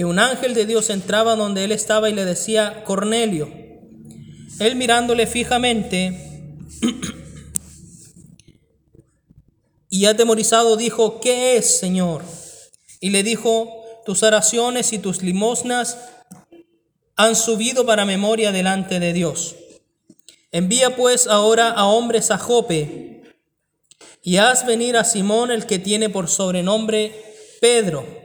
que un ángel de Dios entraba donde él estaba y le decía, Cornelio. Él mirándole fijamente y atemorizado dijo, ¿qué es, Señor? Y le dijo, tus oraciones y tus limosnas han subido para memoria delante de Dios. Envía pues ahora a hombres a Jope y haz venir a Simón el que tiene por sobrenombre Pedro.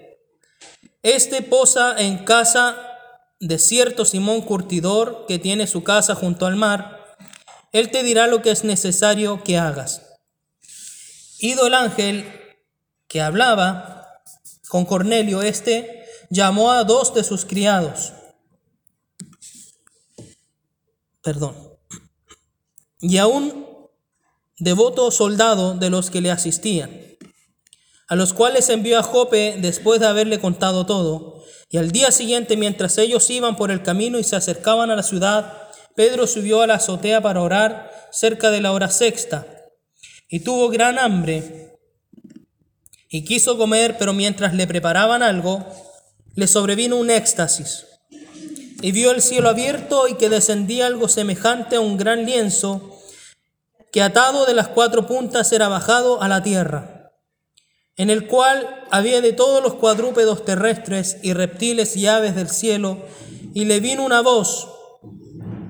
Este posa en casa de cierto Simón Curtidor que tiene su casa junto al mar. Él te dirá lo que es necesario que hagas. Ido el ángel que hablaba con Cornelio, este llamó a dos de sus criados. Perdón. Y a un devoto soldado de los que le asistían, a los cuales envió a Jope después de haberle contado todo. Y al día siguiente, mientras ellos iban por el camino y se acercaban a la ciudad, Pedro subió a la azotea para orar cerca de la hora sexta. Y tuvo gran hambre y quiso comer, pero mientras le preparaban algo, le sobrevino un éxtasis. Y vio el cielo abierto y que descendía algo semejante a un gran lienzo que atado de las cuatro puntas era bajado a la tierra, en el cual había de todos los cuadrúpedos terrestres y reptiles y aves del cielo, y le vino una voz,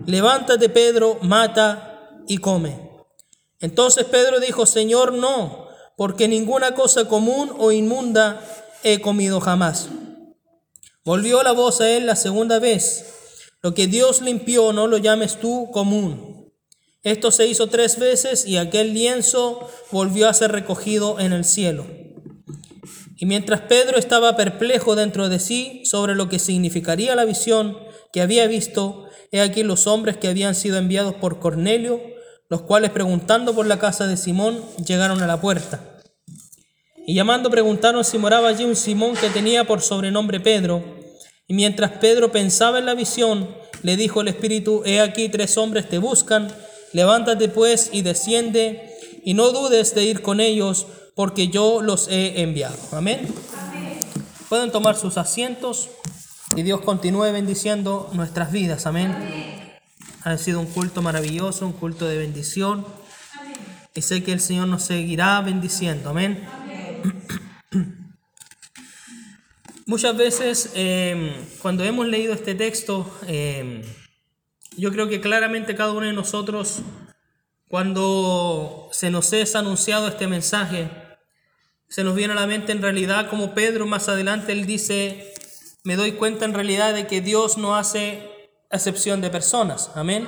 levántate Pedro, mata y come. Entonces Pedro dijo, Señor, no, porque ninguna cosa común o inmunda he comido jamás. Volvió la voz a él la segunda vez, lo que Dios limpió no lo llames tú común. Esto se hizo tres veces y aquel lienzo volvió a ser recogido en el cielo. Y mientras Pedro estaba perplejo dentro de sí sobre lo que significaría la visión que había visto, he aquí los hombres que habían sido enviados por Cornelio, los cuales preguntando por la casa de Simón llegaron a la puerta. Y llamando preguntaron si moraba allí un Simón que tenía por sobrenombre Pedro. Y mientras Pedro pensaba en la visión, le dijo el Espíritu, he aquí tres hombres te buscan, levántate pues y desciende, y no dudes de ir con ellos, porque yo los he enviado. Amén. Pueden tomar sus asientos y Dios continúe bendiciendo nuestras vidas. Amén. Ha sido un culto maravilloso, un culto de bendición. Y sé que el Señor nos seguirá bendiciendo. Amén. Muchas veces em, cuando hemos leído este texto, em, yo creo que claramente cada uno de nosotros, cuando se nos es anunciado este mensaje, se nos viene a la mente en realidad como Pedro más adelante, él dice, me doy cuenta en realidad de que Dios no hace excepción de personas. Amén.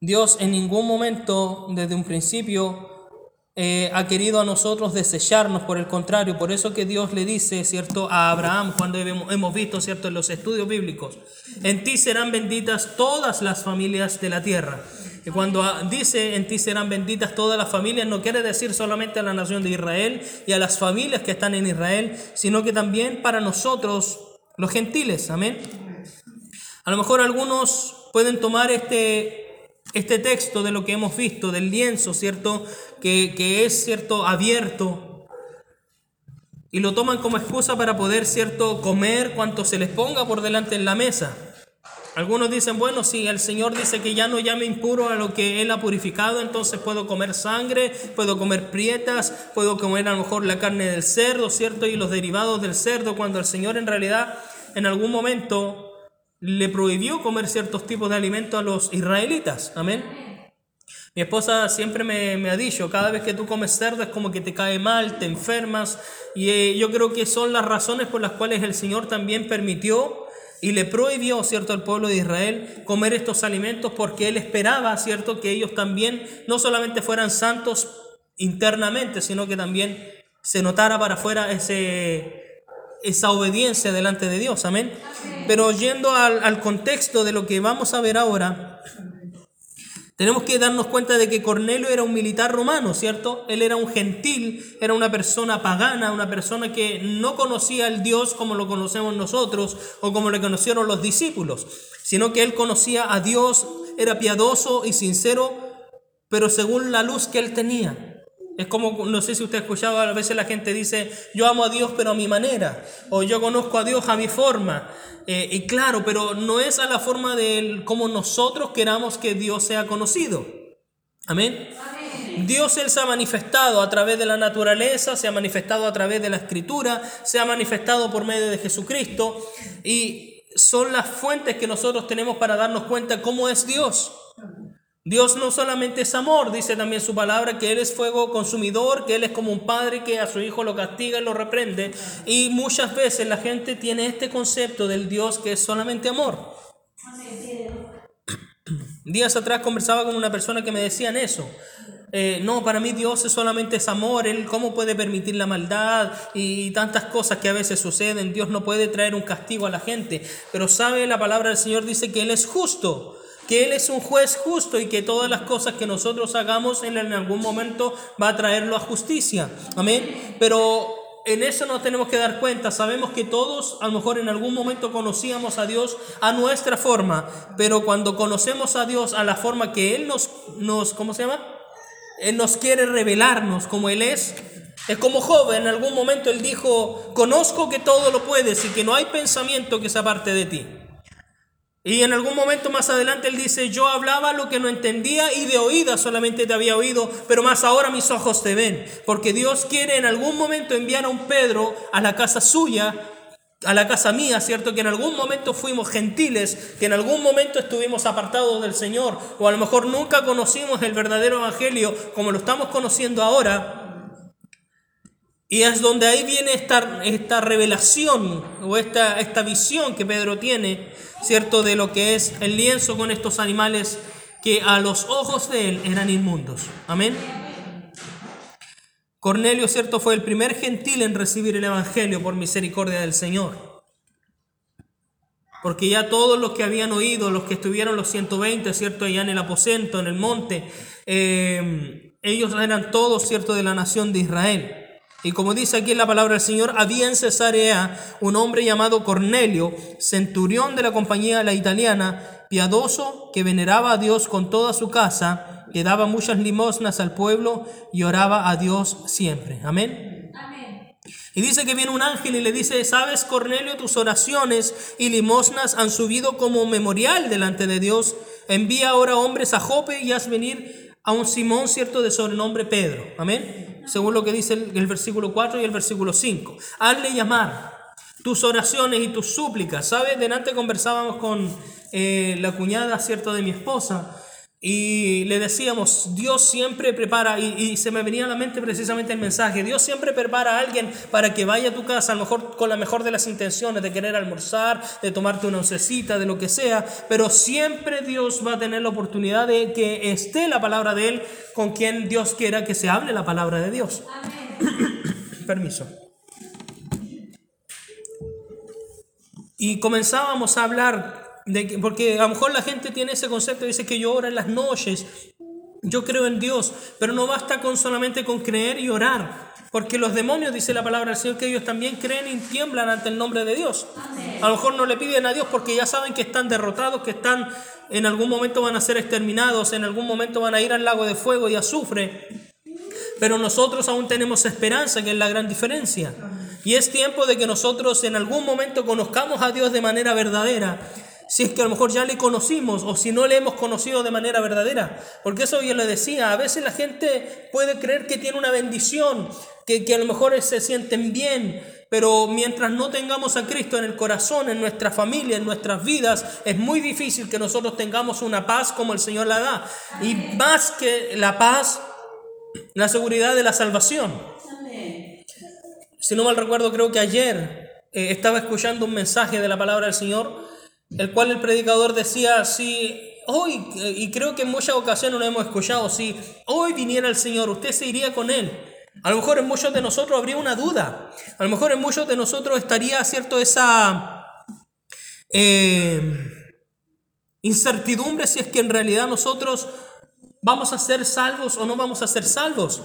Dios en ningún momento, desde un principio, eh, ha querido a nosotros desecharnos, por el contrario, por eso que Dios le dice, ¿cierto?, a Abraham, cuando hemos visto, ¿cierto?, en los estudios bíblicos, en ti serán benditas todas las familias de la tierra. Cuando dice en ti serán benditas todas las familias, no quiere decir solamente a la nación de Israel y a las familias que están en Israel, sino que también para nosotros, los gentiles, amén. A lo mejor algunos pueden tomar este, este texto de lo que hemos visto, del lienzo, ¿cierto? Que, que es, ¿cierto? Abierto. Y lo toman como excusa para poder, ¿cierto? Comer cuanto se les ponga por delante en la mesa. Algunos dicen, bueno, si el Señor dice que ya no llame impuro a lo que Él ha purificado, entonces puedo comer sangre, puedo comer prietas, puedo comer a lo mejor la carne del cerdo, ¿cierto? Y los derivados del cerdo, cuando el Señor en realidad en algún momento le prohibió comer ciertos tipos de alimentos a los israelitas. Amén. Mi esposa siempre me, ha dicho, cada vez que tú comes cerdo es como que te cae mal, te enfermas. Y eh, yo creo que son las razones por las cuales el Señor también permitió y le prohibió, ¿cierto?, al pueblo de Israel comer estos alimentos porque Él esperaba, ¿cierto?, que ellos también no solamente fueran santos internamente, sino que también se notara para afuera ese, esa obediencia delante de Dios, amén. Pero yendo al, contexto de lo que vamos a ver ahora, tenemos que darnos cuenta de que Cornelio era un militar romano, ¿cierto? Él era un gentil, era una persona pagana, una persona que no conocía al Dios como lo conocemos nosotros o como le conocieron los discípulos, sino que él conocía a Dios, era piadoso y sincero, pero según la luz que él tenía. Es como, no sé si usted ha escuchado, a veces la gente dice, yo amo a Dios pero a mi manera, o yo conozco a Dios a mi forma. Eh, y claro, pero no es a la forma de como nosotros queramos que Dios sea conocido. Amén. Dios Él se ha manifestado a través de la naturaleza, se ha manifestado a través de la escritura, se ha manifestado por medio de Jesucristo y son las fuentes que nosotros tenemos para darnos cuenta cómo es Dios. Dios no solamente es amor, dice también su palabra, que Él es fuego consumidor, que Él es como un padre que a su hijo lo castiga y lo reprende. Y muchas veces la gente tiene este concepto del Dios que es solamente amor. Días atrás conversaba con una persona que me decían eso. Eh, no, para mí Dios es solamente es amor, Él cómo puede permitir la maldad y tantas cosas que a veces suceden. Dios no puede traer un castigo a la gente, pero sabe la palabra del Señor dice que Él es justo que Él es un juez justo y que todas las cosas que nosotros hagamos en algún momento va a traerlo a justicia. Amén. Pero en eso nos tenemos que dar cuenta. Sabemos que todos a lo mejor en algún momento conocíamos a Dios a nuestra forma, pero cuando conocemos a Dios a la forma que Él nos, nos ¿cómo se llama? Él nos quiere revelarnos como Él es. Es como joven, en algún momento Él dijo, conozco que todo lo puedes y que no hay pensamiento que se aparte de ti. Y en algún momento más adelante él dice, yo hablaba lo que no entendía y de oída solamente te había oído, pero más ahora mis ojos te ven. Porque Dios quiere en algún momento enviar a un Pedro a la casa suya, a la casa mía, ¿cierto? Que en algún momento fuimos gentiles, que en algún momento estuvimos apartados del Señor, o a lo mejor nunca conocimos el verdadero Evangelio como lo estamos conociendo ahora. Y es donde ahí viene esta, esta revelación o esta, esta visión que Pedro tiene ¿cierto? De lo que es el lienzo con estos animales que a los ojos de él eran inmundos. Amén. Cornelio, ¿cierto? Fue el primer gentil en recibir el Evangelio por misericordia del Señor. Porque ya todos los que habían oído, los que estuvieron los 120, ¿cierto? Allá en el aposento, en el monte, eh, ellos eran todos, ¿cierto? De la nación de Israel. Y como dice aquí en la palabra del Señor, había en Cesarea un hombre llamado Cornelio, centurión de la compañía la italiana, piadoso, que veneraba a Dios con toda su casa, que daba muchas limosnas al pueblo y oraba a Dios siempre. Amén. Y dice que viene un ángel y le dice, sabes Cornelio, tus oraciones y limosnas han subido como memorial delante de Dios. Envía ahora hombres a Jope y haz venir a un Simón cierto de sobrenombre Pedro. Amén según lo que dice el, versículo 4 y el versículo 5. Hazle llamar tus oraciones y tus súplicas. ¿Sabes? Delante conversábamos con eh, la cuñada, ¿cierto?, de mi esposa. Y le decíamos, Dios siempre prepara, y, se me venía a la mente precisamente el mensaje, Dios siempre prepara a alguien para que vaya a tu casa, a lo mejor con la mejor de las intenciones, de querer almorzar, de tomarte una oncecita, de lo que sea, pero siempre Dios va a tener la oportunidad de que esté la palabra de Él con quien Dios quiera que se hable la palabra de Dios. Permiso. Y comenzábamos a hablar porque a lo mejor la gente tiene ese concepto, dice que yo oro en las noches, yo creo en Dios, pero no basta con solamente con creer y orar, porque los demonios, dice la palabra del Señor, que ellos también creen y tiemblan ante el nombre de Dios. A lo mejor no le piden a Dios porque ya saben que están derrotados, que están en algún momento van a ser exterminados, en algún momento van a ir al lago de fuego y azufre. Pero nosotros aún tenemos esperanza, que es la gran diferencia. Y es tiempo de que nosotros en algún momento conozcamos a Dios de manera verdadera si es que a lo mejor ya le conocimos o si no le hemos conocido de manera verdadera. Porque eso yo le decía, a veces la gente puede creer que tiene una bendición, que, que a lo mejor se sienten bien, pero mientras no tengamos a Cristo en el corazón, en nuestra familia, en nuestras vidas, es muy difícil que nosotros tengamos una paz como el Señor la da. Y más que la paz, la seguridad de la salvación. Si no mal recuerdo, creo que ayer eh, estaba escuchando un mensaje de la palabra del Señor el cual el predicador decía, si hoy, y creo que en muchas ocasiones lo hemos escuchado, si hoy viniera el Señor, usted se iría con Él. A lo mejor en muchos de nosotros habría una duda, a lo mejor en muchos de nosotros estaría, ¿cierto?, esa eh, incertidumbre si es que en realidad nosotros vamos a ser salvos o no vamos a ser salvos.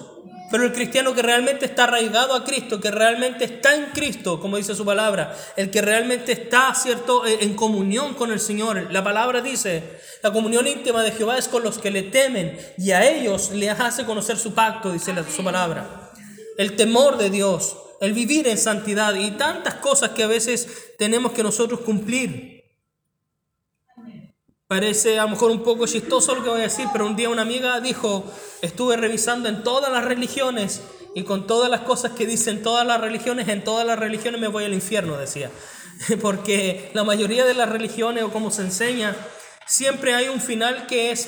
Pero el cristiano que realmente está arraigado a Cristo, que realmente está en Cristo, como dice su palabra, el que realmente está, ¿cierto?, e, en comunión con el Señor. La palabra dice, la comunión íntima de Jehová es con los que le temen y a ellos les hace conocer su pacto, dice su palabra. El temor de Dios, el vivir en santidad y tantas cosas que a veces tenemos que nosotros cumplir. Parece a lo mejor un poco chistoso lo que voy a decir, pero un día una amiga dijo, estuve revisando en todas las religiones y con todas las cosas que dicen todas las religiones, en todas las religiones me voy al infierno, decía. Porque la mayoría de las religiones o como se enseña, siempre hay un final que es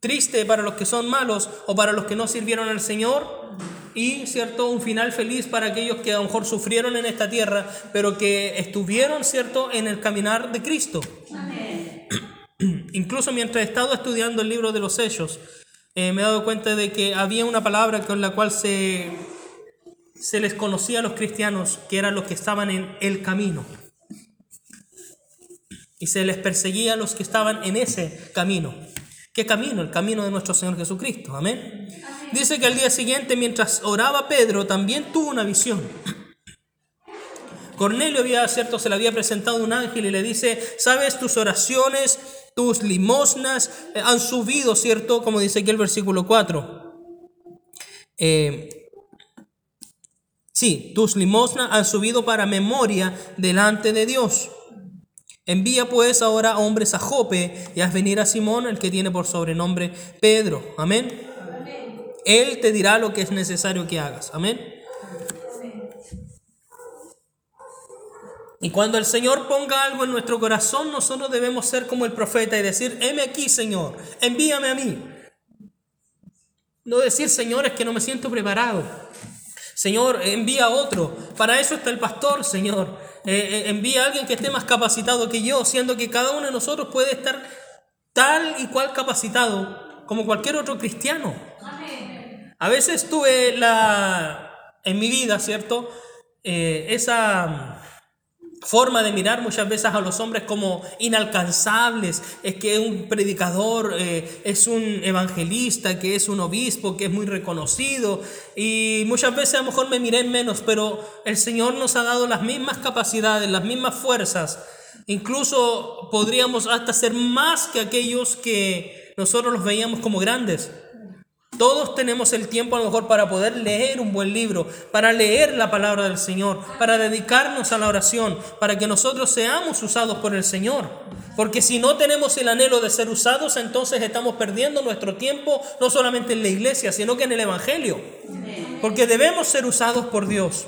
triste para los que son malos o para los que no sirvieron al Señor y cierto un final feliz para aquellos que a lo mejor sufrieron en esta tierra, pero que estuvieron cierto en el caminar de Cristo. Incluso mientras he estado estudiando el libro de los sellos, eh, me he dado cuenta de que había una palabra con la cual se, se les conocía a los cristianos, que eran los que estaban en el camino. Y se les perseguía a los que estaban en ese camino. ¿Qué camino? El camino de nuestro Señor Jesucristo. Amén. Dice que al día siguiente, mientras oraba Pedro, también tuvo una visión. Cornelio había, cierto, se le había presentado un ángel y le dice, sabes, tus oraciones tus limosnas eh, han subido, ¿cierto? Como dice aquí el versículo 4. Eh, sí, tus limosnas han subido para memoria delante de Dios. Envía pues ahora hombres a Jope y haz venir a Simón, el que tiene por sobrenombre Pedro. Amén. Él te dirá lo que es necesario que hagas. Amén. Y cuando el Señor ponga algo en nuestro corazón, nosotros debemos ser como el profeta y decir, heme aquí, Señor, envíame a mí. No decir, Señor, es que no me siento preparado. Señor, envía a otro. Para eso está el pastor, Señor. Eh, eh, envía a alguien que esté más capacitado que yo, siendo que cada uno de nosotros puede estar tal y cual capacitado como cualquier otro cristiano. A veces tuve la, en mi vida, ¿cierto? Eh, esa forma de mirar muchas veces a los hombres como inalcanzables, es que un predicador, eh, es un evangelista, que es un obispo, que es muy reconocido, y muchas veces a lo mejor me miré en menos, pero el Señor nos ha dado las mismas capacidades, las mismas fuerzas, incluso podríamos hasta ser más que aquellos que nosotros los veíamos como grandes. Todos tenemos el tiempo a lo mejor para poder leer un buen libro, para leer la palabra del Señor, para dedicarnos a la oración, para que nosotros seamos usados por el Señor. Porque si no tenemos el anhelo de ser usados, entonces estamos perdiendo nuestro tiempo no solamente en la iglesia, sino que en el Evangelio. Porque debemos ser usados por Dios.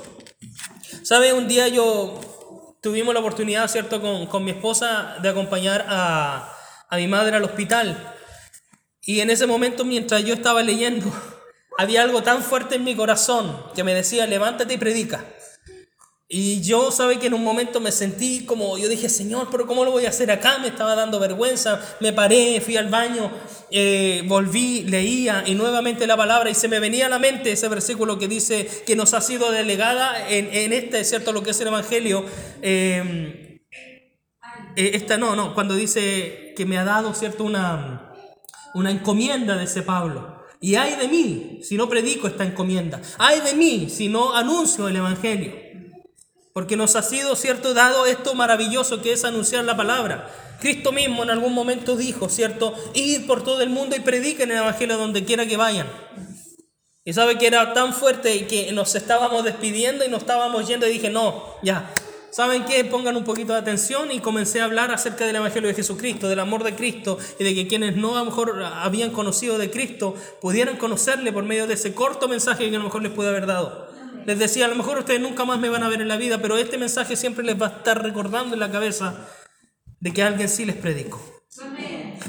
¿Sabe? Un día yo tuvimos la oportunidad, ¿cierto?, con, mi esposa de acompañar a, a mi madre al hospital. Y en ese momento, mientras yo estaba leyendo, había algo tan fuerte en mi corazón que me decía, levántate y predica. Y yo, sabe que en un momento me sentí como, yo dije, Señor, pero ¿cómo lo voy a hacer acá? Me estaba dando vergüenza, me paré, fui al baño, eh, volví, leía y nuevamente la palabra y se me venía a la mente ese versículo que dice que nos ha sido delegada en, en este, ¿cierto? Lo que es el Evangelio. Eh, eh, esta no, no, cuando dice que me ha dado, ¿cierto? Una una encomienda, de ese Pablo. Y hay de mí si no predico esta encomienda. Hay de mí si no anuncio el Evangelio. Porque nos ha sido, cierto, dado esto maravilloso que es anunciar la palabra. Cristo mismo en algún momento dijo, cierto, ir por todo el mundo y prediquen el Evangelio donde quiera que vayan. Y sabe que era tan fuerte y que nos estábamos despidiendo y nos estábamos yendo y dije, no, ya, ¿Saben qué? Pongan un poquito de atención y comencé a hablar acerca del Evangelio de Jesucristo, del amor de Cristo y de que quienes no a lo mejor habían conocido de Cristo pudieran conocerle por medio de ese corto mensaje que a lo mejor les pude haber dado. Les decía, a lo mejor ustedes nunca más me van a ver en la vida, pero este mensaje siempre les va a estar recordando en la cabeza de que alguien sí les predicó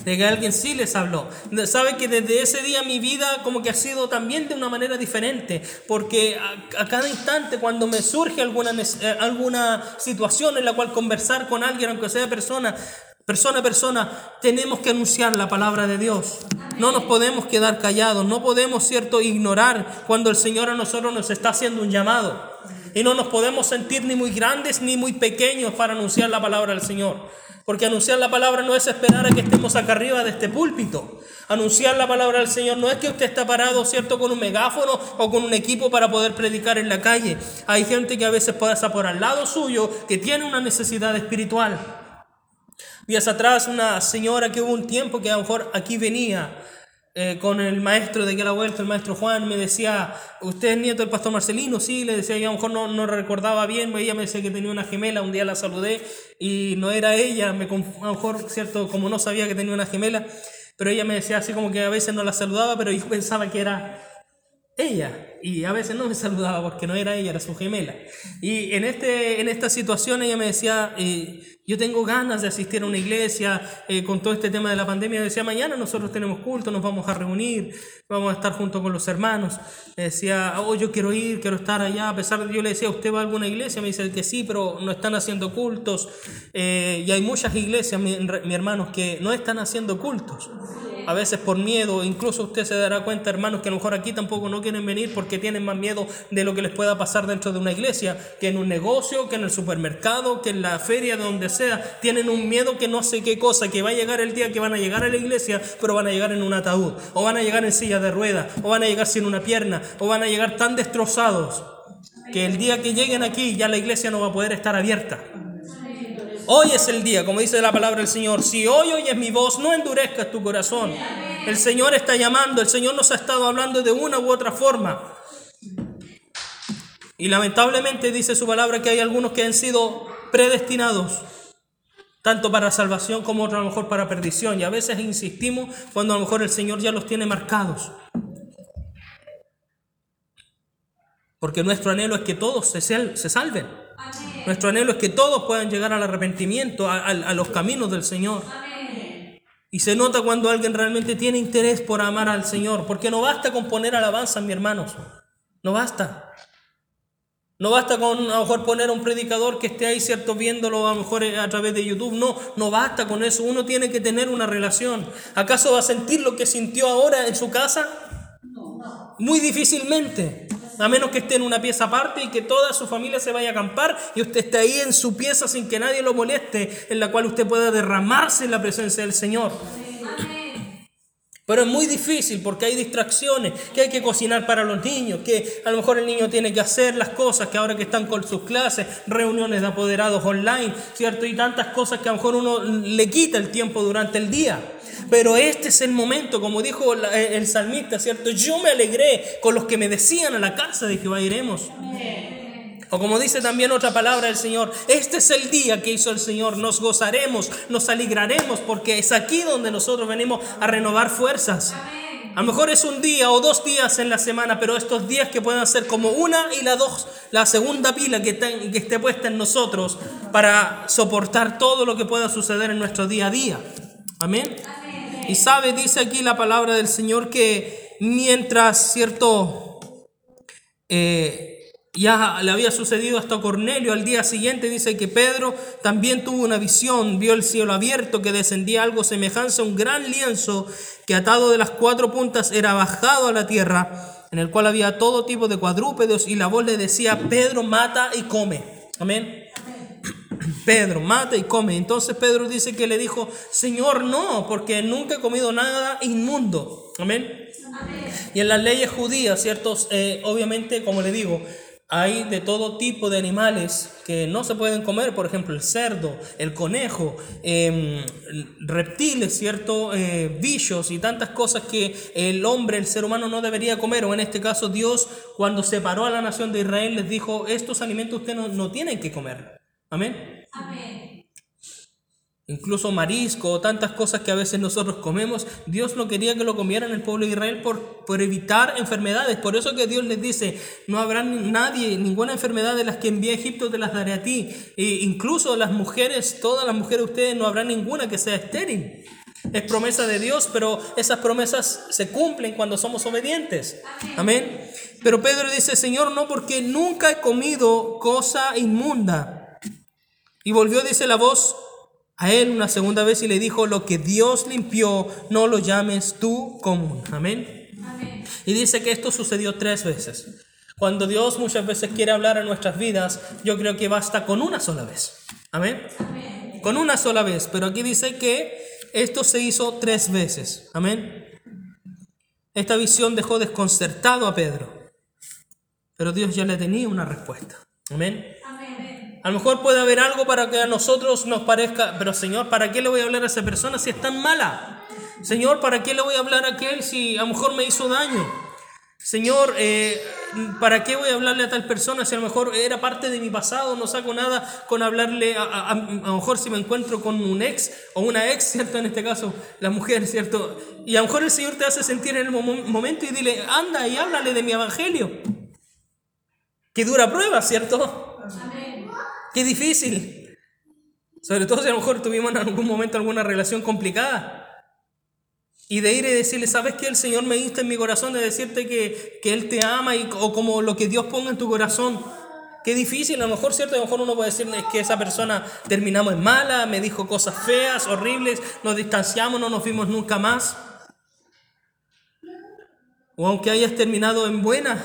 de que alguien sí les habló. Sabe que desde ese día mi vida como que ha sido también de una manera diferente, porque a, cada instante cuando me surge alguna, eh, alguna situación en la cual conversar con alguien, aunque sea persona, persona a persona, tenemos que anunciar la palabra de Dios. No nos podemos quedar callados, no podemos, cierto, ignorar cuando el Señor a nosotros nos está haciendo un llamado. Y no nos podemos sentir ni muy grandes ni muy pequeños para anunciar la palabra del Señor. Porque anunciar la palabra no es esperar a que estemos acá arriba de este púlpito. Anunciar la palabra del Señor no es que usted está parado, ¿cierto?, con un megáfono o con un equipo para poder predicar en la calle. Hay gente que a veces pasa por al lado suyo que tiene una necesidad espiritual. Días atrás, una señora que hubo un tiempo que a lo mejor aquí venía eh, con el maestro de que la vuelta, el maestro Juan, me decía, ¿usted es nieto del pastor Marcelino? Sí, le decía, yo a lo mejor no, no recordaba bien, ella me decía que tenía una gemela, un día la saludé y no era ella, me, a lo mejor, ¿cierto? Como no sabía que tenía una gemela, pero ella me decía así como que a veces no la saludaba, pero yo pensaba que era ella y a veces no me saludaba porque no era ella, era su gemela. Y en, este, en esta situación ella me decía, eh, yo tengo ganas de asistir a una iglesia eh, con todo este tema de la pandemia. Decía, mañana nosotros tenemos culto, nos vamos a reunir, vamos a estar junto con los hermanos. decía, oh, yo quiero ir, quiero estar allá. A pesar de yo le decía, ¿usted va a alguna iglesia? Me dice que sí, pero no están haciendo cultos. Eh, y hay muchas iglesias, mi, mi hermanos, que no están haciendo cultos a veces por miedo, incluso usted se dará cuenta, hermanos, que a lo mejor aquí tampoco no quieren venir porque tienen más miedo de lo que les pueda pasar dentro de una iglesia, que en un negocio, que en el supermercado, que en la feria, donde sea, tienen un miedo que no sé qué cosa, que va a llegar el día que van a llegar a la iglesia, pero van a llegar en un ataúd, o van a llegar en silla de ruedas, o van a llegar sin una pierna, o van a llegar tan destrozados que el día que lleguen aquí ya la iglesia no va a poder estar abierta. Hoy es el día, como dice la palabra del Señor. Si hoy oyes mi voz, no endurezcas tu corazón. El Señor está llamando, el Señor nos ha estado hablando de una u otra forma. Y lamentablemente dice su palabra que hay algunos que han sido predestinados, tanto para salvación como a lo mejor para perdición. Y a veces insistimos cuando a lo mejor el Señor ya los tiene marcados. Porque nuestro anhelo es que todos se salven. Nuestro anhelo es que todos puedan llegar al arrepentimiento, a, los caminos del Señor. Y se nota cuando alguien realmente tiene interés por amar al Señor, porque no basta con poner alabanza, mis hermanos. No basta. No basta con a lo mejor poner a un predicador que esté ahí, ¿cierto? Viéndolo a lo mejor a través de YouTube. No, no basta con eso. Uno tiene que tener una relación. ¿Acaso va a sentir lo que sintió ahora en su casa? Muy difícilmente. A menos que esté en una pieza aparte y que toda su familia se vaya a acampar y usted esté ahí en su pieza sin que nadie lo moleste, en la cual usted pueda derramarse en la presencia del Señor. Pero es muy difícil porque hay distracciones, que hay que cocinar para los niños, que a lo mejor el niño tiene que hacer las cosas, que ahora que están con sus clases, reuniones de apoderados online, ¿cierto? Y tantas cosas que a lo mejor uno le quita el tiempo durante el día. Pero este es el momento, como dijo el salmista, ¿cierto? Yo me alegré con los que me decían a la casa de Jehová iremos. O como dice también otra palabra del Señor, este es el día que hizo el Señor, nos gozaremos, nos alegraremos, porque es aquí donde nosotros venimos a renovar fuerzas. A lo mejor es un día o dos días en la semana, pero estos días que puedan ser como una y la dos, la segunda pila que, que esté puesta en nosotros para soportar todo lo que pueda suceder en nuestro día a día. Amén. Y sabe, dice aquí la palabra del Señor que mientras, cierto, eh, ya le había sucedido hasta Cornelio, al día siguiente dice que Pedro también tuvo una visión, vio el cielo abierto, que descendía algo semejante a un gran lienzo que atado de las cuatro puntas era bajado a la tierra, en el cual había todo tipo de cuadrúpedos y la voz le decía, Pedro mata y come. Amén. Pedro, mata y come. Entonces Pedro dice que le dijo, Señor, no, porque nunca he comido nada inmundo. Amén. Y en las leyes judías, ¿ciertos? Eh, obviamente, como le digo, hay de todo tipo de animales que no se pueden comer, por ejemplo, el cerdo, el conejo, em, reptiles, ¿cierto? Eh, bichos y tantas cosas que el hombre, el ser humano no debería comer. O en este caso, Dios, cuando separó a la nación de Israel, les dijo, estos alimentos ustedes no, no tienen que comer. Amén. Incluso marisco, tantas cosas que a veces nosotros comemos, Dios no quería que lo comieran el pueblo de Israel por, por evitar enfermedades. Por eso que Dios les dice, no habrá nadie, ninguna enfermedad de las que envié a Egipto te las daré a ti. E incluso las mujeres, todas las mujeres de ustedes, no habrá ninguna que sea estéril. Es promesa de Dios, pero esas promesas se cumplen cuando somos obedientes. Amén. Pero Pedro dice, Señor, no, porque nunca he comido cosa inmunda. Y volvió, dice la voz, a él una segunda vez y le dijo, lo que Dios limpió, no lo llames tú común. Amén. Y dice que esto sucedió tres veces. Cuando Dios muchas veces quiere hablar en nuestras vidas, yo creo que basta con una sola vez. Amén. con una sola vez, pero aquí dice que esto se hizo tres veces. Amén. Esta visión dejó desconcertado a Pedro, pero Dios ya le tenía una respuesta. Amén. A lo mejor puede haber algo para que a nosotros nos parezca, pero Señor, ¿para qué le voy a hablar a esa persona si es tan mala? Señor, ¿para qué le voy a hablar a aquel si a lo mejor me hizo daño? Señor, eh, ¿para qué voy a hablarle a tal persona si a lo mejor era parte de mi pasado? No saco nada con hablarle, a, a, lo mejor si me encuentro con un ex o una ex, ¿cierto? En este caso, la mujer, ¿cierto? Y a lo mejor el Señor te hace sentir en el momento y dile, anda y háblale de mi evangelio. Qué dura prueba, ¿cierto? Amén. Qué difícil. Sobre todo si a lo mejor tuvimos en algún momento alguna relación complicada. Y de ir y decirle, ¿sabes qué? El Señor me diste en mi corazón de decirte que, que Él te ama y, o como lo que Dios ponga en tu corazón. Qué difícil, a lo mejor, ¿cierto? A lo mejor uno puede decirle que esa persona terminamos en mala, me dijo cosas feas, horribles, nos distanciamos, no nos vimos nunca más. O aunque hayas terminado en buena,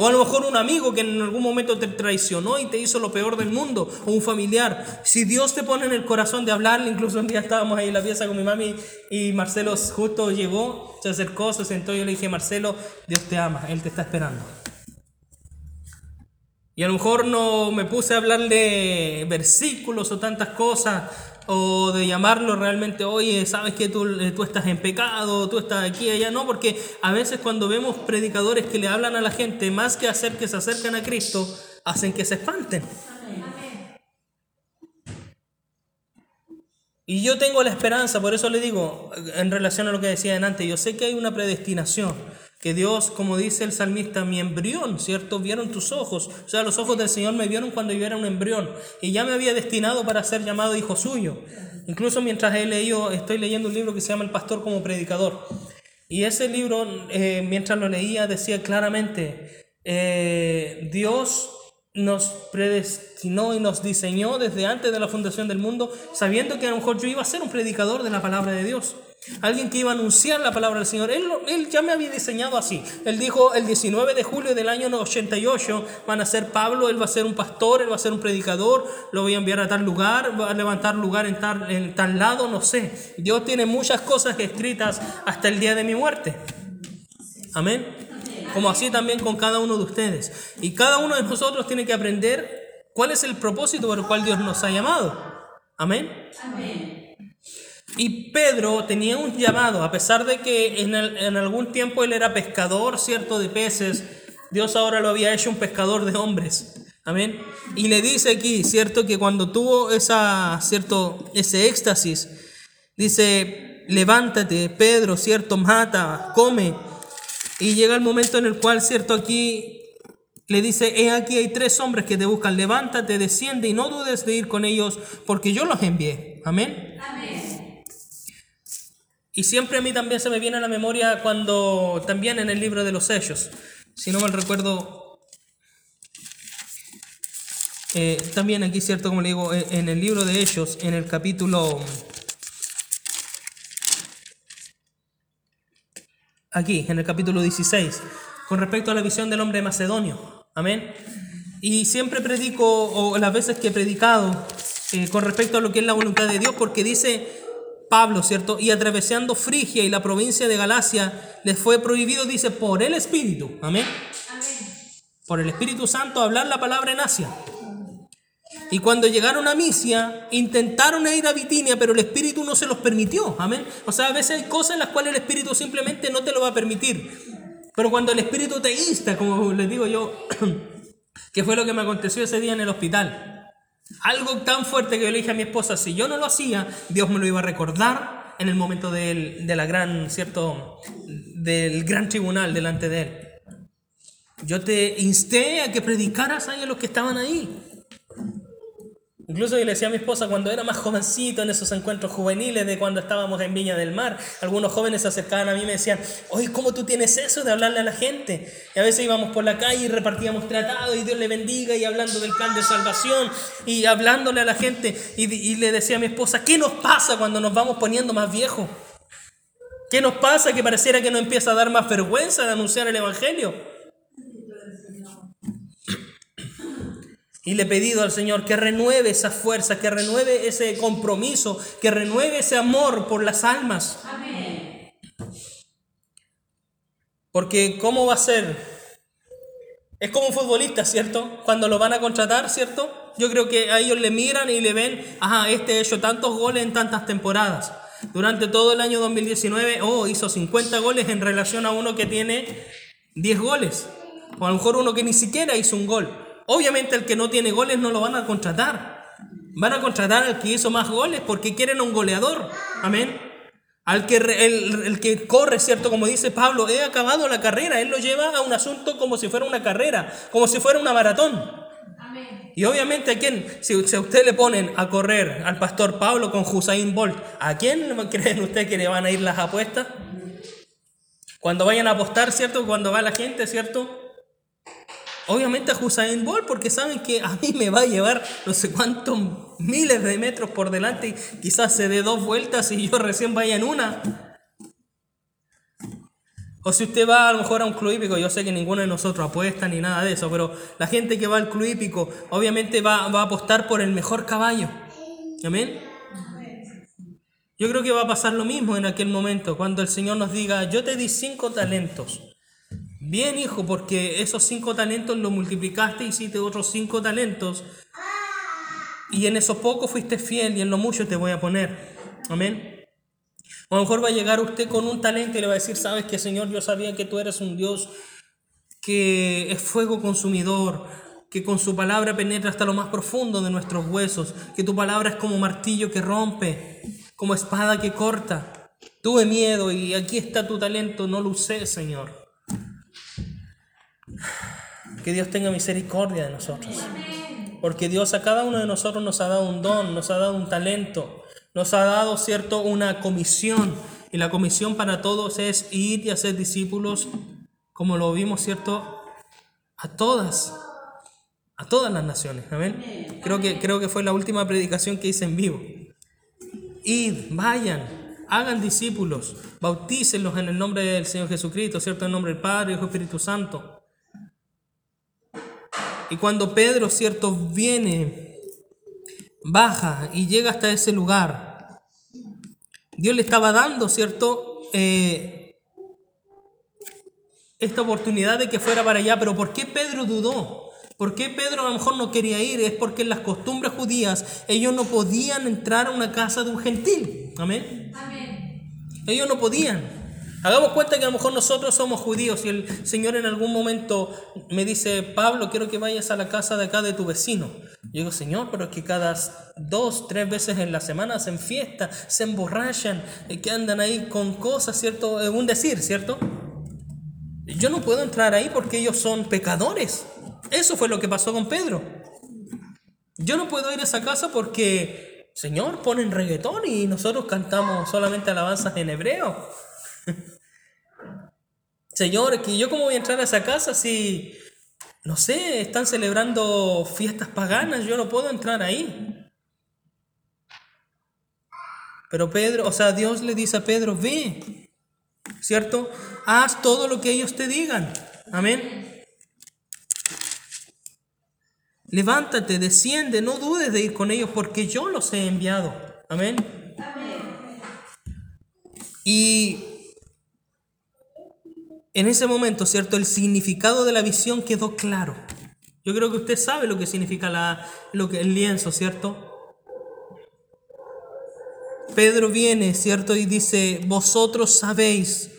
o a lo mejor un amigo que en algún momento te traicionó y te hizo lo peor del mundo. O un familiar. Si Dios te pone en el corazón de hablarle, incluso un día estábamos ahí en la pieza con mi mami y Marcelo justo llegó, se acercó, se sentó y yo le dije, Marcelo, Dios te ama, Él te está esperando. Y a lo mejor no me puse a hablarle versículos o tantas cosas, o de llamarlo realmente, oye, sabes que tú, eh, tú estás en pecado, tú estás aquí, allá, no, porque a veces cuando vemos predicadores que le hablan a la gente, más que hacer que se acerquen a Cristo, hacen que se espanten. Y yo tengo la esperanza, por eso le digo, en relación a lo que decía antes, yo sé que hay una predestinación que Dios, como dice el salmista, mi embrión, ¿cierto? Vieron tus ojos. O sea, los ojos del Señor me vieron cuando yo era un embrión y ya me había destinado para ser llamado hijo suyo. Incluso mientras he leído, estoy leyendo un libro que se llama El Pastor como Predicador. Y ese libro, eh, mientras lo leía, decía claramente, eh, Dios nos predestinó y nos diseñó desde antes de la fundación del mundo, sabiendo que a lo mejor yo iba a ser un predicador de la palabra de Dios alguien que iba a anunciar la palabra del Señor. Él, él, ya me había diseñado así. Él dijo el 19 de julio del año 88 van a ser Pablo, él va a ser un pastor, él va a ser un predicador, lo voy a enviar a tal lugar, va a levantar lugar en tal, en tal lado, no sé. Dios tiene muchas cosas escritas hasta el día de mi muerte. Amén. Como así también con cada uno de ustedes. Y cada uno de nosotros tiene que aprender cuál es el propósito por el cual Dios nos ha llamado. Amén. Amén. Y Pedro tenía un llamado, a pesar de que en, en, algún tiempo él era pescador, cierto, de peces, Dios ahora lo había hecho un pescador de hombres. Amén. Y le dice aquí, cierto, que cuando tuvo esa, cierto, ese éxtasis, dice, levántate, Pedro, cierto, mata, come. Y llega el momento en el cual, cierto, aquí le dice, he aquí hay tres hombres que te buscan, levántate, desciende y no dudes de ir con ellos, porque yo los envié. Amén. Amén. Y siempre a mí también se me viene a la memoria cuando, también en el libro de los Hechos, si no mal recuerdo, eh, también aquí, cierto, como le digo, eh, en el libro de Hechos, en el capítulo, aquí, en el capítulo 16, con respecto a la visión del hombre macedonio. Amén. Y siempre predico, o las veces que he predicado, eh, con respecto a lo que es la voluntad de Dios, porque dice Pablo, ¿cierto? Y atravesando Frigia y la provincia de Galacia, les fue prohibido, dice, por el Espíritu. Amén. Por el Espíritu Santo hablar la palabra en Asia. Y cuando llegaron a Misia, intentaron ir a Bitinia, pero el Espíritu no se los permitió. Amén. O sea, a veces hay cosas en las cuales el Espíritu simplemente no te lo va a permitir. Pero cuando el Espíritu te insta, como les digo yo, que fue lo que me aconteció ese día en el hospital. Algo tan fuerte que yo le dije a mi esposa, si yo no lo hacía, Dios me lo iba a recordar en el momento del, de la gran, ¿cierto? del gran tribunal delante de él. Yo te insté a que predicaras ahí a los que estaban ahí. Incluso yo le decía a mi esposa cuando era más jovencito en esos encuentros juveniles de cuando estábamos en Viña del Mar, algunos jóvenes se acercaban a mí y me decían, oye, ¿cómo tú tienes eso de hablarle a la gente? Y a veces íbamos por la calle y repartíamos tratados y Dios le bendiga y hablando del plan de salvación y hablándole a la gente y, y le decía a mi esposa, ¿qué nos pasa cuando nos vamos poniendo más viejos? ¿Qué nos pasa que pareciera que nos empieza a dar más vergüenza de anunciar el Evangelio? Y le he pedido al Señor que renueve esa fuerza, que renueve ese compromiso, que renueve ese amor por las almas. Amén. Porque ¿cómo va a ser? Es como un futbolista, ¿cierto? Cuando lo van a contratar, ¿cierto? Yo creo que a ellos le miran y le ven, ajá, este ha hecho tantos goles en tantas temporadas. Durante todo el año 2019, oh, hizo 50 goles en relación a uno que tiene 10 goles. O a lo mejor uno que ni siquiera hizo un gol. Obviamente el que no tiene goles no lo van a contratar. Van a contratar al que hizo más goles porque quieren un goleador. Amén. Al que el, el, que corre, ¿cierto? Como dice Pablo, he acabado la carrera. Él lo lleva a un asunto como si fuera una carrera, como si fuera una maratón. Y obviamente a quién, si, a usted le ponen a correr al pastor Pablo con Hussein Bolt, ¿a quién creen usted que le van a ir las apuestas? Cuando vayan a apostar, ¿cierto? Cuando va la gente, ¿cierto? Obviamente a Hussein Bolt porque saben que a mí me va a llevar no sé cuántos miles de metros por delante y quizás se dé dos vueltas y yo recién vaya en una. O si usted va a lo mejor a un club hípico, yo sé que ninguno de nosotros apuesta ni nada de eso, pero la gente que va al club hípico obviamente va, va a apostar por el mejor caballo. Amén. Yo creo que va a pasar lo mismo en aquel momento, cuando el Señor nos diga, yo te di cinco talentos. Bien, hijo, porque esos cinco talentos los multiplicaste y hiciste otros cinco talentos. Y en esos pocos fuiste fiel y en lo mucho te voy a poner. Amén. O a lo mejor va a llegar usted con un talento y le va a decir, sabes que Señor, yo sabía que tú eres un Dios que es fuego consumidor, que con su palabra penetra hasta lo más profundo de nuestros huesos, que tu palabra es como martillo que rompe, como espada que corta. Tuve miedo y aquí está tu talento, no lo usé, Señor. Que Dios tenga misericordia de nosotros. Porque Dios a cada uno de nosotros nos ha dado un don, nos ha dado un talento nos ha dado, ¿cierto?, una comisión. Y la comisión para todos es ir y hacer discípulos, como lo vimos, ¿cierto?, a todas, a todas las naciones. Amén. Creo que, creo que fue la última predicación que hice en vivo. Id, vayan, hagan discípulos, bautícenlos en el nombre del Señor Jesucristo, ¿cierto? En el nombre del Padre, Hijo Espíritu Santo. Y cuando Pedro, ¿cierto?, viene, baja y llega hasta ese lugar, Dios le estaba dando, ¿cierto? Eh, esta oportunidad de que fuera para allá, pero ¿por qué Pedro dudó? ¿Por qué Pedro a lo mejor no quería ir? Es porque en las costumbres judías ellos no podían entrar a una casa de un gentil. Amén. Amén. Ellos no podían. Hagamos cuenta que a lo mejor nosotros somos judíos y el Señor en algún momento me dice, Pablo, quiero que vayas a la casa de acá de tu vecino. Yo digo, Señor, pero es que cada dos, tres veces en la semana hacen fiesta, se emborrachan, eh, que andan ahí con cosas, ¿cierto? Es un decir, ¿cierto? Yo no puedo entrar ahí porque ellos son pecadores. Eso fue lo que pasó con Pedro. Yo no puedo ir a esa casa porque, Señor, ponen reggaetón y nosotros cantamos solamente alabanzas en hebreo. Señor, que yo cómo voy a entrar a esa casa si, no sé, están celebrando fiestas paganas, yo no puedo entrar ahí. Pero Pedro, o sea, Dios le dice a Pedro, ve, ¿cierto? Haz todo lo que ellos te digan. Amén. Levántate, desciende, no dudes de ir con ellos porque yo los he enviado. Amén. Amén. Y en ese momento, ¿cierto? El significado de la visión quedó claro. Yo creo que usted sabe lo que significa la, lo que, el lienzo, ¿cierto? Pedro viene, ¿cierto? Y dice, vosotros sabéis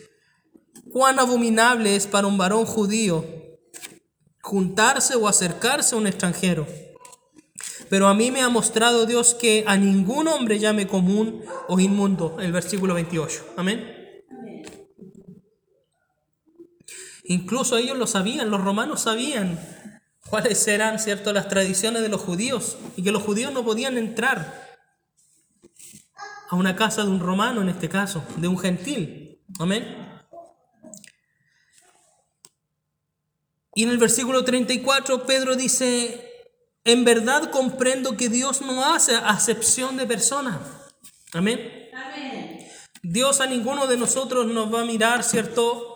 cuán abominable es para un varón judío juntarse o acercarse a un extranjero. Pero a mí me ha mostrado Dios que a ningún hombre llame común o inmundo, el versículo 28. Amén. Incluso ellos lo sabían, los romanos sabían cuáles eran, ¿cierto?, las tradiciones de los judíos y que los judíos no podían entrar a una casa de un romano, en este caso, de un gentil. Amén. Y en el versículo 34 Pedro dice, en verdad comprendo que Dios no hace acepción de personas. Amén. Amén. Dios a ninguno de nosotros nos va a mirar, ¿cierto?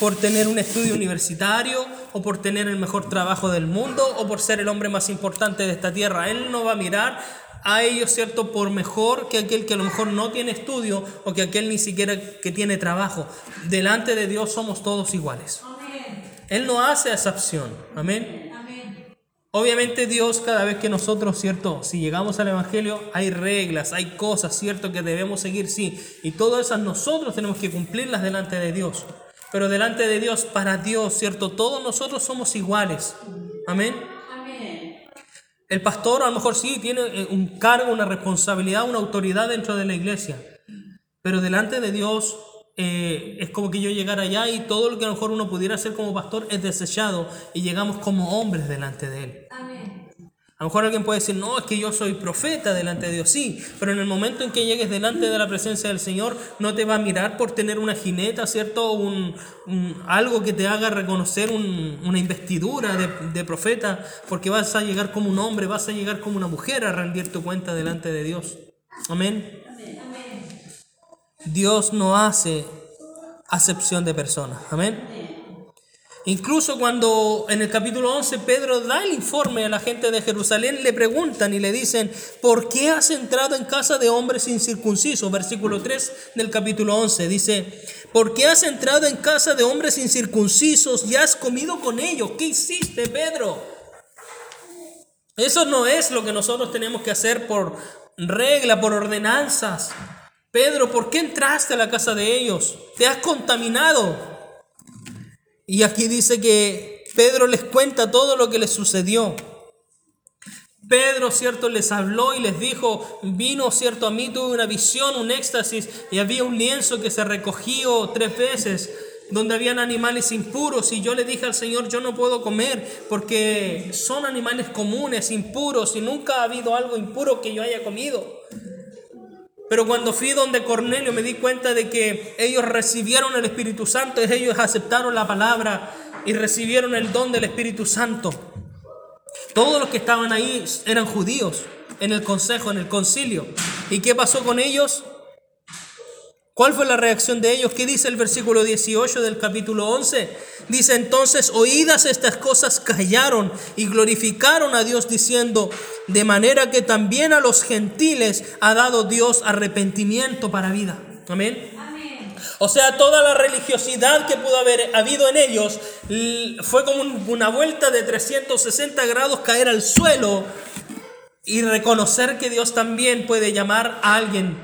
Por tener un estudio universitario o por tener el mejor trabajo del mundo o por ser el hombre más importante de esta tierra. Él no va a mirar a ellos, ¿cierto?, por mejor que aquel que a lo mejor no tiene estudio o que aquel ni siquiera que tiene trabajo. Delante de Dios somos todos iguales. Él no hace excepción. Amén. Obviamente Dios cada vez que nosotros, ¿cierto? Si llegamos al Evangelio, hay reglas, hay cosas, ¿cierto? Que debemos seguir, sí. Y todas esas nosotros tenemos que cumplirlas delante de Dios. Pero delante de Dios, para Dios, ¿cierto? Todos nosotros somos iguales. Amén. El pastor a lo mejor sí tiene eh, un cargo, una responsabilidad, una autoridad dentro de la iglesia. Pero delante de Dios eh, es como que yo llegara allá y todo lo que a lo mejor uno pudiera hacer como pastor es desechado y llegamos como hombres delante de Él. A lo mejor alguien puede decir, no, es que yo soy profeta delante de Dios, sí, pero en el momento en que llegues delante de la presencia del Señor, no te va a mirar por tener una jineta, ¿cierto? Un, algo que te haga reconocer una investidura de, profeta, porque vas a llegar como un hombre, vas a llegar como una mujer a rendir tu cuenta delante de Dios. Amén. Dios no hace acepción de personas. Amén. Incluso cuando en el capítulo 11 Pedro da el informe a la gente de Jerusalén, le preguntan y le dicen, ¿por qué has entrado en casa de hombres incircuncisos? Versículo 3 del capítulo 11 dice, ¿por qué has entrado en casa de hombres incircuncisos y has comido con ellos? ¿Qué hiciste, Pedro? Eso no es lo que nosotros tenemos que hacer por regla, por ordenanzas. Pedro, ¿por qué entraste a la casa de ellos? Te has contaminado. Y aquí dice que Pedro les cuenta todo lo que les sucedió. Pedro, cierto, les habló y les dijo, vino, cierto, a mí tuve una visión, un éxtasis, y había un lienzo que se recogió tres veces, donde habían animales impuros, y yo le dije al Señor, yo no puedo comer, porque son animales comunes, impuros, y nunca ha habido algo impuro que yo haya comido. Pero cuando fui donde Cornelio me di cuenta de que ellos recibieron el Espíritu Santo, ellos aceptaron la palabra y recibieron el don del Espíritu Santo. Todos los que estaban ahí eran judíos en el consejo, en el concilio. ¿Y qué pasó con ellos? ¿Cuál fue la reacción de ellos? ¿Qué dice el versículo 18 del capítulo 11? Dice entonces, oídas estas cosas, callaron y glorificaron a Dios diciendo, de manera que también a los gentiles ha dado Dios arrepentimiento para vida. Amén. O sea, toda la religiosidad que pudo haber habido en ellos fue como una vuelta de 360 grados caer al suelo y reconocer que Dios también puede llamar a alguien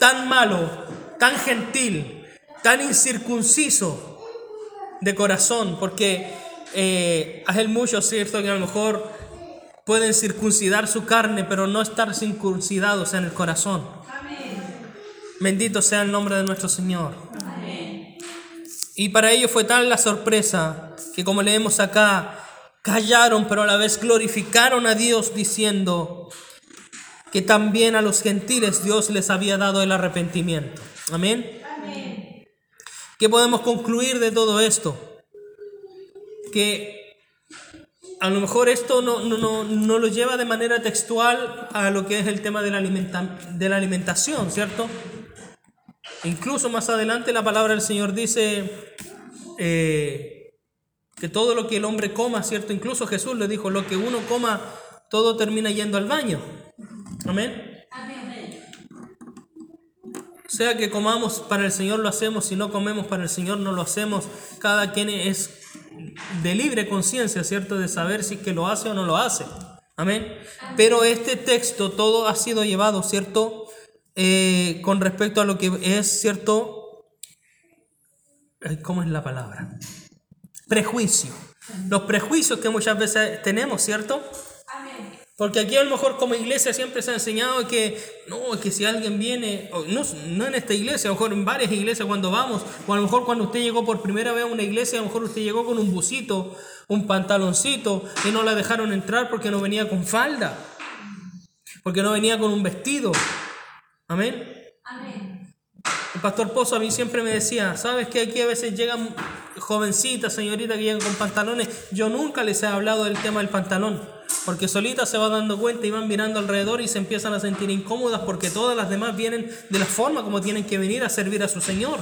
tan malo tan gentil, tan incircunciso de corazón, porque eh, hay muchos, ¿cierto?, que a lo mejor pueden circuncidar su carne, pero no estar circuncidados en el corazón. Bendito sea el nombre de nuestro Señor. Y para ellos fue tal la sorpresa que como leemos acá, callaron, pero a la vez glorificaron a Dios diciendo que también a los gentiles Dios les había dado el arrepentimiento. Amén. ¿Qué podemos concluir de todo esto? Que a lo mejor esto no, no, no, lo lleva de manera textual a lo que es el tema de la, de la alimentación, ¿cierto? Incluso más adelante la palabra del Señor dice eh, que todo lo que el hombre coma, ¿cierto? Incluso Jesús le dijo, lo que uno coma, todo termina yendo al baño. Amén. Sea que comamos para el Señor lo hacemos, si no comemos para el Señor no lo hacemos. Cada quien es de libre conciencia, ¿cierto? De saber si es que lo hace o no lo hace. Amén. Pero este texto todo ha sido llevado, ¿cierto? Eh, con respecto a lo que es, ¿cierto? ¿Cómo es la palabra? Prejuicio. Los prejuicios que muchas veces tenemos, ¿cierto? Porque aquí a lo mejor como iglesia siempre se ha enseñado que no, que si alguien viene, no, no en esta iglesia, a lo mejor en varias iglesias cuando vamos, o a lo mejor cuando usted llegó por primera vez a una iglesia, a lo mejor usted llegó con un busito, un pantaloncito, y no la dejaron entrar porque no venía con falda, porque no venía con un vestido. Amén. Amén. Pastor Pozo a mí siempre me decía, ¿sabes que aquí a veces llegan jovencitas, señoritas que llegan con pantalones? Yo nunca les he hablado del tema del pantalón. Porque solitas se va dando cuenta y van mirando alrededor y se empiezan a sentir incómodas porque todas las demás vienen de la forma como tienen que venir a servir a su Señor.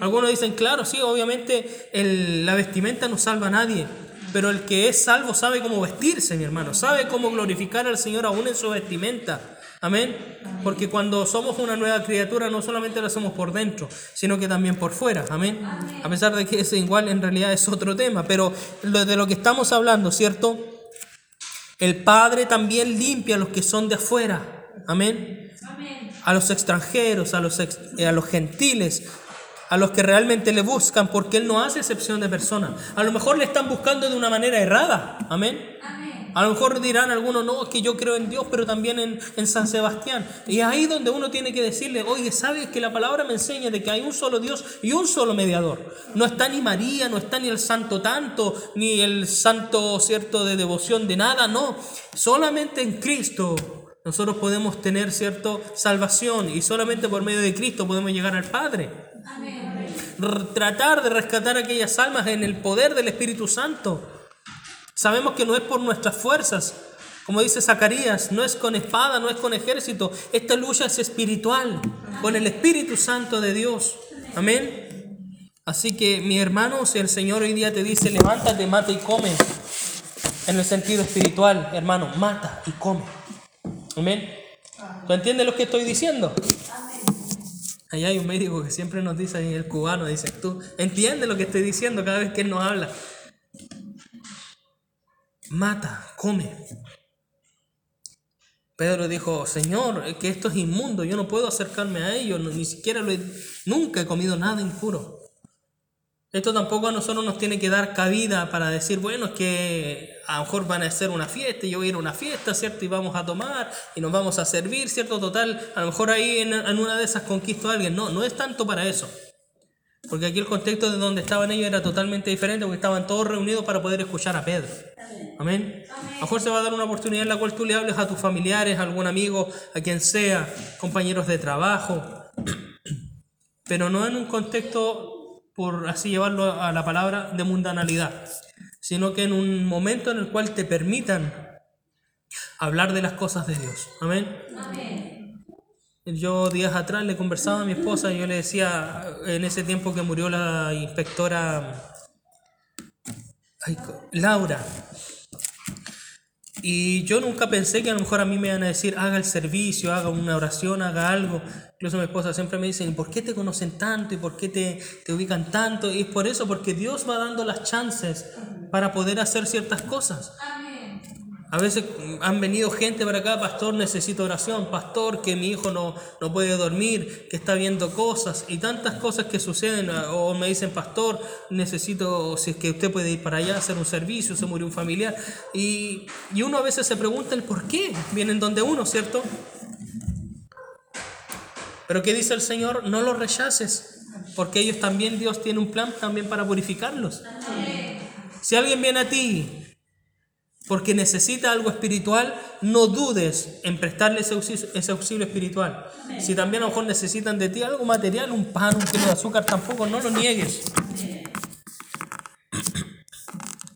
Algunos dicen, claro, sí, obviamente el- la vestimenta no salva a nadie, pero el que es salvo sabe cómo vestirse, mi hermano, sabe cómo glorificar al Señor aún en su vestimenta. Amén. Porque cuando somos una nueva criatura no solamente lo hacemos por dentro, sino que también por fuera. Amén. A pesar de que ese igual en realidad es otro tema, pero de lo que estamos hablando, ¿cierto? El Padre también limpia a los que son de afuera. Amén. A los extranjeros, a los, ex- eh, a los gentiles, a los que realmente le buscan, porque Él no hace excepción de personas. A lo mejor le están buscando de una manera errada. Amén. A lo mejor dirán algunos, no, es que yo creo en Dios, pero también en, en San Sebastián. Y es ahí donde uno tiene que decirle, oye, ¿sabes que la palabra me enseña de que hay un solo Dios y un solo mediador? No está ni María, no está ni el santo tanto, ni el santo, ¿cierto?, de devoción de nada, no. Solamente en Cristo nosotros podemos tener, ¿cierto?, salvación y solamente por medio de Cristo podemos llegar al Padre. Tratar de rescatar aquellas almas en el poder del Espíritu Santo. Sabemos que no es por nuestras fuerzas, como dice Zacarías, no es con espada, no es con ejército. Esta lucha es espiritual, con el Espíritu Santo de Dios. Amén. Así que, mi hermano, si el Señor hoy día te dice, levántate, mata y come, en el sentido espiritual, hermano, mata y come. Amén. ¿Tú entiendes lo que estoy diciendo? Allá hay un médico que siempre nos dice, el cubano dice, tú entiendes lo que estoy diciendo cada vez que él nos habla mata, come. Pedro dijo, Señor, que esto es inmundo, yo no puedo acercarme a ello, ni siquiera lo he- nunca he comido nada impuro. Esto tampoco a nosotros nos tiene que dar cabida para decir, bueno, es que a lo mejor van a hacer una fiesta yo voy a ir a una fiesta, ¿cierto? Y vamos a tomar y nos vamos a servir, ¿cierto? Total, a lo mejor ahí en, en una de esas conquisto a alguien. No, no es tanto para eso. Porque aquí el contexto de donde estaban ellos era totalmente diferente, porque estaban todos reunidos para poder escuchar a Pedro. Amén. A lo mejor se va a dar una oportunidad en la cual tú le hables a tus familiares, a algún amigo, a quien sea, compañeros de trabajo, pero no en un contexto, por así llevarlo a la palabra, de mundanalidad, sino que en un momento en el cual te permitan hablar de las cosas de Dios. Amén. Yo días atrás le conversaba a mi esposa y yo le decía, en ese tiempo que murió la inspectora Laura, y yo nunca pensé que a lo mejor a mí me iban a decir, haga el servicio, haga una oración, haga algo. Incluso mi esposa siempre me dice, ¿y por qué te conocen tanto? ¿Y por qué te, te ubican tanto? Y es por eso, porque Dios va dando las chances para poder hacer ciertas cosas. A veces han venido gente para acá, pastor, necesito oración, pastor, que mi hijo no, no puede dormir, que está viendo cosas y tantas cosas que suceden. O me dicen, pastor, necesito, si es que usted puede ir para allá a hacer un servicio, se murió un familiar. Y, y uno a veces se pregunta el por qué. Vienen donde uno, ¿cierto? Pero ¿qué dice el Señor? No los rechaces, porque ellos también, Dios tiene un plan también para purificarlos. Si alguien viene a ti porque necesita algo espiritual, no dudes en prestarle ese auxilio, ese auxilio espiritual. Si también a lo mejor necesitan de ti algo material, un pan, un kilo de azúcar, tampoco, no lo niegues.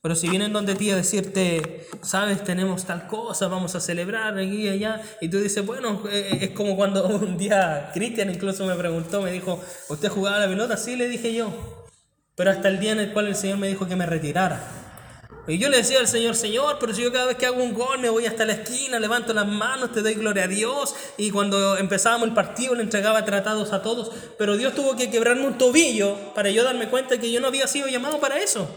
Pero si vienen donde ti a decirte, sabes, tenemos tal cosa, vamos a celebrar aquí y allá, y tú dices, bueno, eh, es como cuando un día Cristian incluso me preguntó, me dijo, ¿usted jugaba la pelota? Sí, le dije yo. Pero hasta el día en el cual el Señor me dijo que me retirara. Y yo le decía al Señor, Señor, pero si yo cada vez que hago un gol me voy hasta la esquina, levanto las manos, te doy gloria a Dios. Y cuando empezábamos el partido le entregaba tratados a todos. Pero Dios tuvo que quebrarme un tobillo para yo darme cuenta que yo no había sido llamado para eso.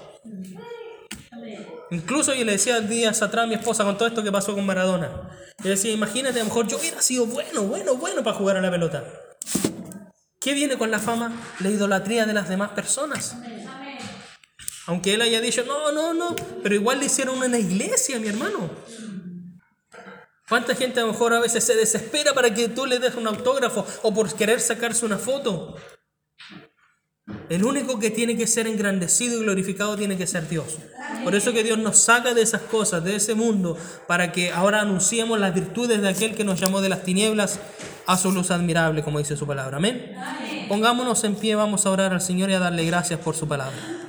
Incluso yo le decía días atrás a mi esposa con todo esto que pasó con Maradona. Yo decía, imagínate, a lo mejor yo hubiera sido bueno, bueno, bueno para jugar a la pelota. ¿Qué viene con la fama? La idolatría de las demás personas. Aunque él haya dicho, no, no, no, pero igual le hicieron una iglesia, mi hermano. ¿Cuánta gente a lo mejor a veces se desespera para que tú le des un autógrafo o por querer sacarse una foto? El único que tiene que ser engrandecido y glorificado tiene que ser Dios. Por eso que Dios nos saca de esas cosas, de ese mundo, para que ahora anunciemos las virtudes de aquel que nos llamó de las tinieblas a su luz admirable, como dice su palabra. Amén. Pongámonos en pie, vamos a orar al Señor y a darle gracias por su palabra.